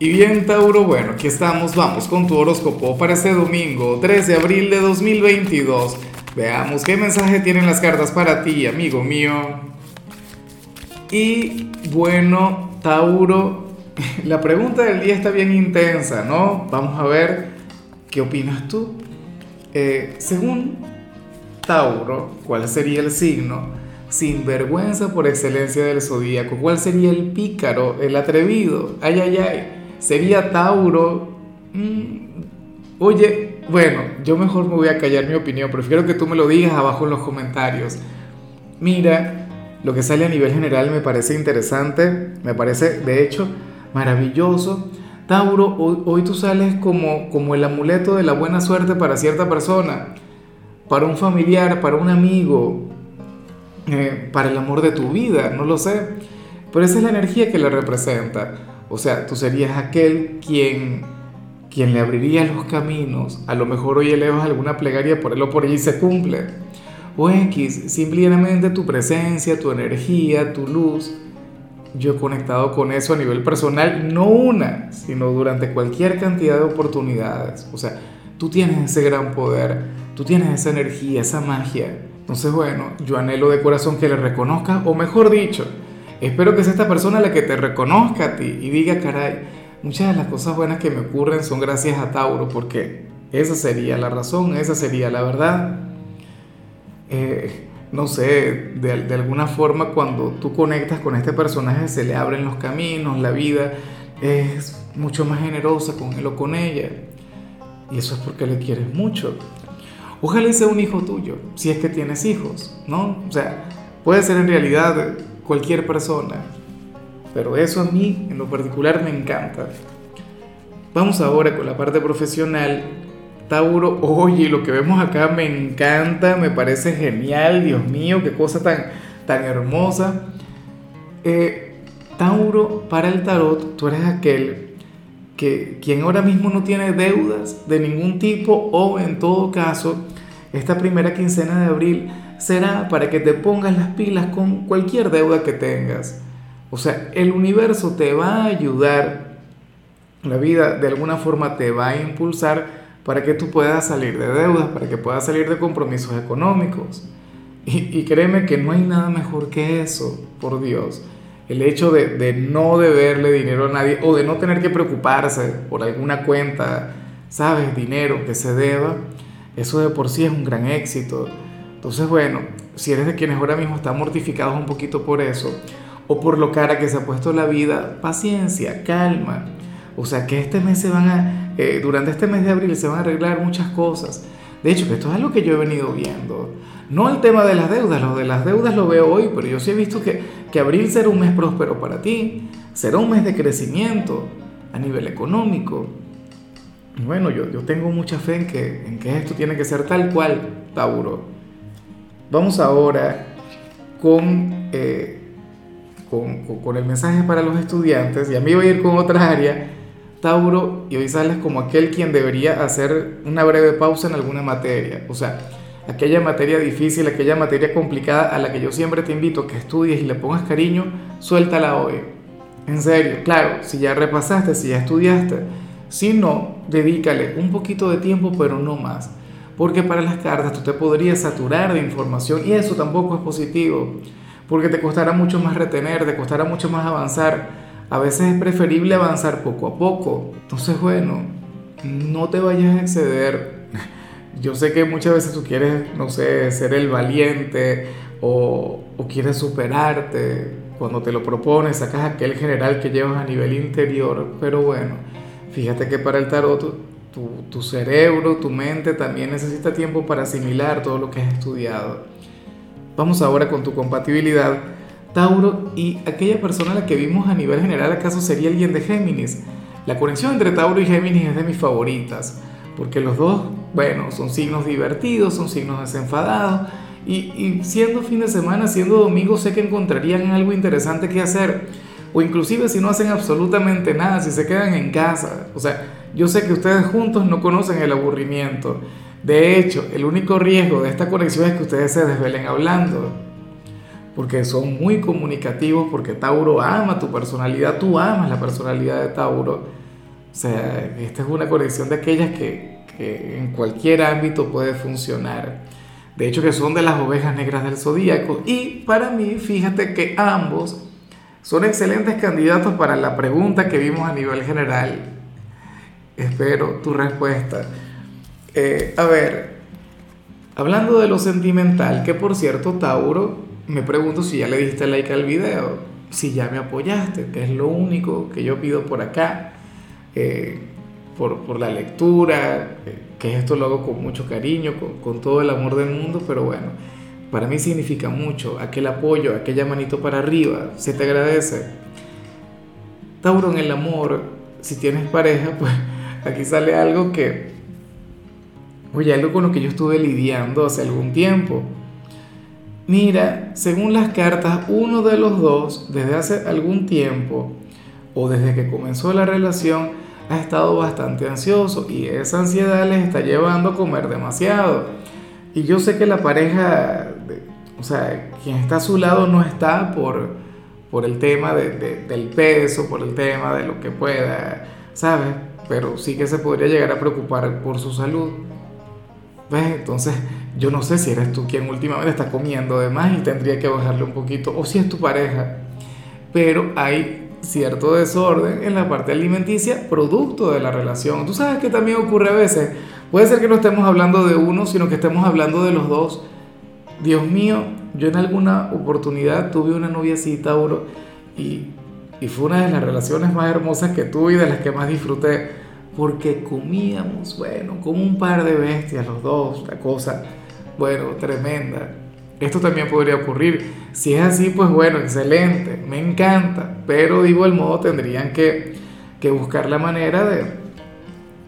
Y bien, Tauro, bueno, aquí estamos, vamos con tu horóscopo para este domingo, 3 de abril de 2022. Veamos qué mensaje tienen las cartas para ti, amigo mío. Y bueno, Tauro, la pregunta del día está bien intensa, ¿no? Vamos a ver qué opinas tú. Eh, según Tauro, ¿cuál sería el signo? Sin vergüenza por excelencia del zodíaco. ¿Cuál sería el pícaro, el atrevido? Ay, ay, ay sería Tauro. Mm, oye, bueno, yo mejor me voy a callar mi opinión, prefiero que tú me lo digas abajo en los comentarios. Mira, lo que sale a nivel general me parece interesante, me parece de hecho maravilloso. Tauro, hoy, tú sales como, como el amuleto de la buena suerte para cierta persona, para un familiar, para un amigo, eh, para el amor de tu vida, no lo sé. Pero esa es la energía que le representa. O sea, tú serías aquel quien, quien le abriría los caminos. A lo mejor hoy elevas alguna plegaria por él o por ella y se cumple. O X, simplemente tu presencia, tu energía, tu luz. Yo he conectado con eso a nivel personal, no una, sino durante cualquier cantidad de oportunidades. O sea, tú tienes ese gran poder, tú tienes esa energía, esa magia. Entonces, bueno, yo anhelo de corazón que le reconozcas, o mejor dicho, Espero que sea esta persona la que te reconozca a ti y diga, caray, muchas de las cosas buenas que me ocurren son gracias a Tauro, porque esa sería la razón, esa sería la verdad. Eh, no sé, de, de, alguna forma cuando tú conectas con este personaje se le abren los caminos, la vida es mucho más generosa con él o con ella. Y eso es porque le quieres mucho. Ojalá sea un hijo tuyo, si es que tienes hijos, ¿no? O sea, puede ser en realidad cualquier persona. Pero eso a mí en lo particular me encanta. Vamos ahora con la parte profesional. Tauro, oye, lo que vemos acá me encanta, me parece genial, Dios mío, qué cosa tan, tan hermosa. Eh, Tauro, para el tarot, tú eres aquel que quien ahora mismo no tiene deudas de ningún tipo o en todo caso, esta primera quincena de abril será para que te pongas las pilas con cualquier deuda que tengas. O sea, el universo te va a ayudar, la vida de alguna forma te va a impulsar para que tú puedas salir de deudas, para que puedas salir de compromisos económicos. Y, créeme que no hay nada mejor que eso, por Dios. El hecho de, de no deberle dinero a nadie o de no tener que preocuparse por alguna cuenta, sabes, dinero que se deba, eso de por sí es un gran éxito. Entonces, bueno, si eres de quienes ahora mismo están mortificados un poquito por eso, o por lo cara que se ha puesto la vida, paciencia, calma. O sea, que este mes se van a, eh, durante este mes de abril se van a arreglar muchas cosas. De hecho, que esto es algo que yo he venido viendo. No el tema de las deudas, lo de las deudas lo veo hoy, pero yo sí he visto que, que abril será un mes próspero para ti, será un mes de crecimiento a nivel económico. Bueno, yo, yo tengo mucha fe en que, en que esto tiene que ser tal cual, Tauro. Vamos ahora eh, con, con, el mensaje para los estudiantes, y a mí voy a ir con otra área, Tauro, y hoy sales como aquel quien debería hacer una breve pausa en alguna materia, o sea, aquella materia difícil, aquella materia complicada a la que yo siempre te invito a que estudies y le pongas cariño, suéltala hoy. En serio, claro, si ya repasaste, si ya estudiaste, si no, dedícale un poquito de tiempo, pero no más porque para las cartas tú te podrías saturar de información y eso tampoco es positivo, porque te costará mucho más retener, te costará mucho más avanzar. A veces es preferible avanzar poco a poco. Entonces, bueno, no te vayas a exceder. Yo sé que muchas veces tú quieres, no sé, ser el valiente o, o quieres superarte. Cuando te lo propones, sacas aquel general que llevas a nivel interior. Pero bueno, fíjate que para el tarot tu, cerebro, tu mente también necesita tiempo para asimilar todo lo que has estudiado. Vamos ahora con tu compatibilidad, Tauro, y aquella persona a la que vimos a nivel general, ¿acaso sería alguien de Géminis? La conexión entre Tauro y Géminis es de mis favoritas, porque los dos, bueno, son signos divertidos, son signos desenfadados, y, y siendo fin de semana, siendo domingo, sé que encontrarían algo interesante que hacer, o inclusive si no hacen absolutamente nada, si se quedan en casa, o sea, yo sé que ustedes juntos no conocen el aburrimiento. De hecho, el único riesgo de esta conexión es que ustedes se desvelen hablando. Porque son muy comunicativos, porque Tauro ama tu personalidad, tú amas la personalidad de Tauro. sea, esta es una conexión de aquellas que, que en cualquier ámbito puede funcionar. De hecho, que son de las ovejas negras del zodíaco. Y para mí, fíjate que ambos son excelentes candidatos para la pregunta que vimos a nivel general. Espero tu respuesta. Eh, a ver, hablando de lo sentimental, que por cierto, Tauro, me pregunto si ya le diste like al video, si ya me apoyaste, que es lo único que yo pido por acá, eh, por, por, la lectura, eh, que esto lo hago con mucho cariño, con, con todo el amor del mundo, pero bueno para mí significa mucho, aquel apoyo, aquella manito para arriba, se te agradece. Tauro en el amor, si tienes pareja, pues aquí sale algo que, oye, algo con lo que yo estuve lidiando hace algún tiempo. Mira, según las cartas, uno de los dos, desde hace algún tiempo, o desde que comenzó la relación, ha estado bastante ansioso y esa ansiedad les está llevando a comer demasiado. Y yo sé que la pareja o sea, quien está a su lado no está por, por el tema de, del peso, por el tema de lo que pueda, ¿sabes? Pero sí que se podría llegar a preocupar por su salud. Entonces, yo no sé si eres tú quien últimamente está comiendo de más y tendría que bajarle un poquito, o si es tu pareja. Pero hay cierto desorden en la parte alimenticia producto de la relación. Tú sabes que también ocurre a veces. Puede ser que no estemos hablando de uno, sino que estemos hablando de los dos Dios mío, yo en alguna oportunidad tuve una noviecita, Tauro, y, y fue una de las relaciones más hermosas que tuve y de las que más disfruté, porque comíamos, bueno, como un par de bestias los dos, la cosa, bueno, tremenda. Esto también podría ocurrir. Si es así, pues bueno, excelente, me encanta, pero de igual modo tendrían que, que buscar la manera de,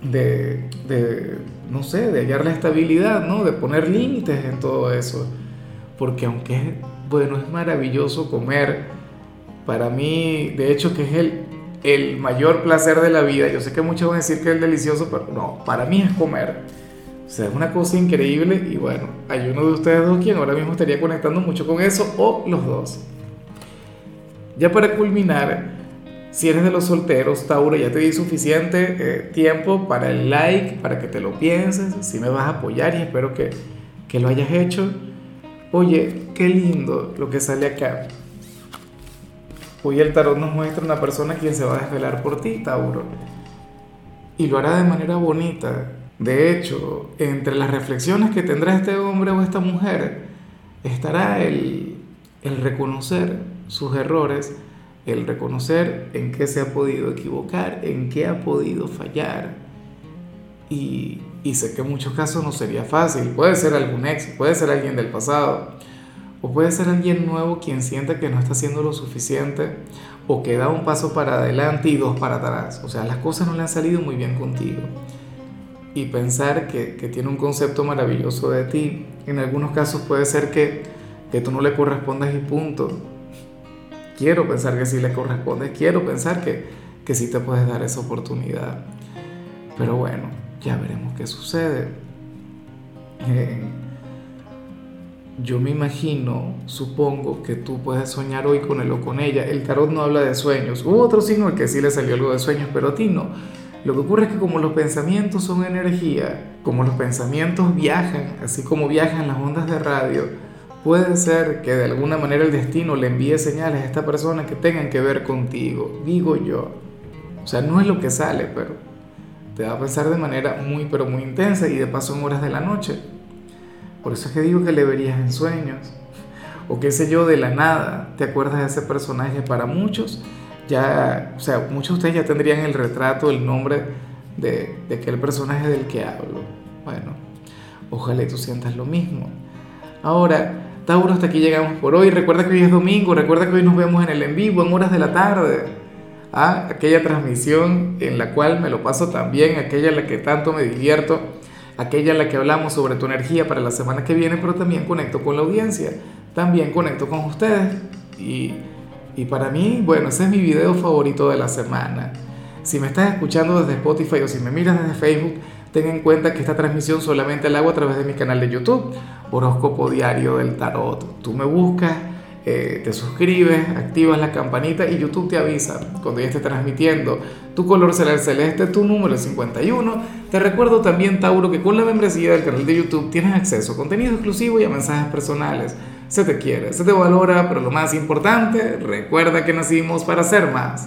de, de, no sé, de hallar la estabilidad, ¿no? De poner límites en todo eso porque aunque, bueno, es maravilloso comer, para mí, de hecho, que es el, el mayor placer de la vida, yo sé que muchos van a decir que es delicioso, pero no, para mí es comer. O sea, es una cosa increíble y bueno, hay uno de ustedes dos quien ahora mismo estaría conectando mucho con eso o los dos. Ya para culminar, si eres de los solteros, Tauro, ya te di suficiente eh, tiempo para el like, para que te lo pienses, si me vas a apoyar y espero que, que lo hayas hecho. Oye, qué lindo lo que sale acá. Hoy el tarot nos muestra una persona quien se va a desvelar por ti, Tauro. Y lo hará de manera bonita. De hecho, entre las reflexiones que tendrá este hombre o esta mujer, estará el, el reconocer sus errores, el reconocer en qué se ha podido equivocar, en qué ha podido fallar. Y, y sé que en muchos casos no sería fácil. Puede ser algún ex, puede ser alguien del pasado, o puede ser alguien nuevo quien siente que no está haciendo lo suficiente, o que da un paso para adelante y dos para atrás. O sea, las cosas no le han salido muy bien contigo. Y pensar que, que tiene un concepto maravilloso de ti, en algunos casos puede ser que, que tú no le correspondas y punto. Quiero pensar que sí le corresponde, quiero pensar que, que sí te puedes dar esa oportunidad. Pero bueno, ya veremos qué sucede. Eh, yo me imagino, supongo que tú puedes soñar hoy con él o con ella. El tarot no habla de sueños. Hubo otro signo al que sí le salió algo de sueños, pero a ti no. Lo que ocurre es que como los pensamientos son energía, como los pensamientos viajan, así como viajan las ondas de radio, puede ser que de alguna manera el destino le envíe señales a esta persona que tengan que ver contigo, digo yo. O sea, no es lo que sale, pero te va a pensar de manera muy, pero muy intensa y de paso en horas de la noche. Por eso es que digo que le verías en sueños. O qué sé yo, de la nada, ¿te acuerdas de ese personaje? Para muchos, ya, o sea, muchos de ustedes ya tendrían el retrato, el nombre de, aquel personaje del que hablo. Bueno, ojalá tú sientas lo mismo. Ahora, Tauro, hasta aquí llegamos por hoy. Recuerda que hoy es domingo, recuerda que hoy nos vemos en el en vivo en horas de la tarde a aquella transmisión en la cual me lo paso también, aquella en la que tanto me divierto, aquella en la que hablamos sobre tu energía para la semana que viene, pero también conecto con la audiencia, también conecto con ustedes. Y, y para mí, bueno, ese es mi video favorito de la semana. Si me estás escuchando desde Spotify o si me miras desde Facebook, ten en cuenta que esta transmisión solamente la hago a través de mi canal de YouTube, Horóscopo Diario del Tarot. Tú me buscas eh, te suscribes, activas la campanita y YouTube te avisa cuando ya esté transmitiendo. Tu color será el celeste, tu número es 51. Te recuerdo también, Tauro, que con la membresía del canal de YouTube tienes acceso a contenido exclusivo y a mensajes personales. Se te quiere, se te valora, pero lo más importante, recuerda que nacimos para ser más.